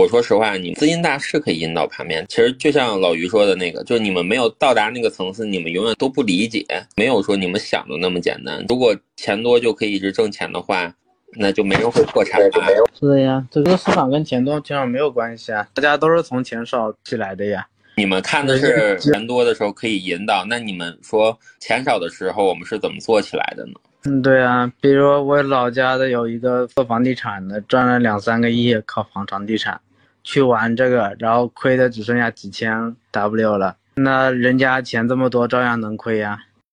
我说实话，你资金大是可以引导盘面。其实就像老于说的那个，就是你们没有到达那个层次，你们永远都不理解，没有说你们想的那么简单。如果钱多就可以一直挣钱的话，那就没人会破产吧？是的呀，这个市场跟钱多基本上没有关系啊，大家都是从钱少起来的呀。你们看的是钱多的时候可以引导，那你们说钱少的时候我们是怎么做起来的呢？嗯，对啊，比如我老家的有一个做房地产的，赚了两三个亿，靠房房地产去玩这个，然后亏的只剩下几千 W 了，那人家钱这么多，照样能亏呀。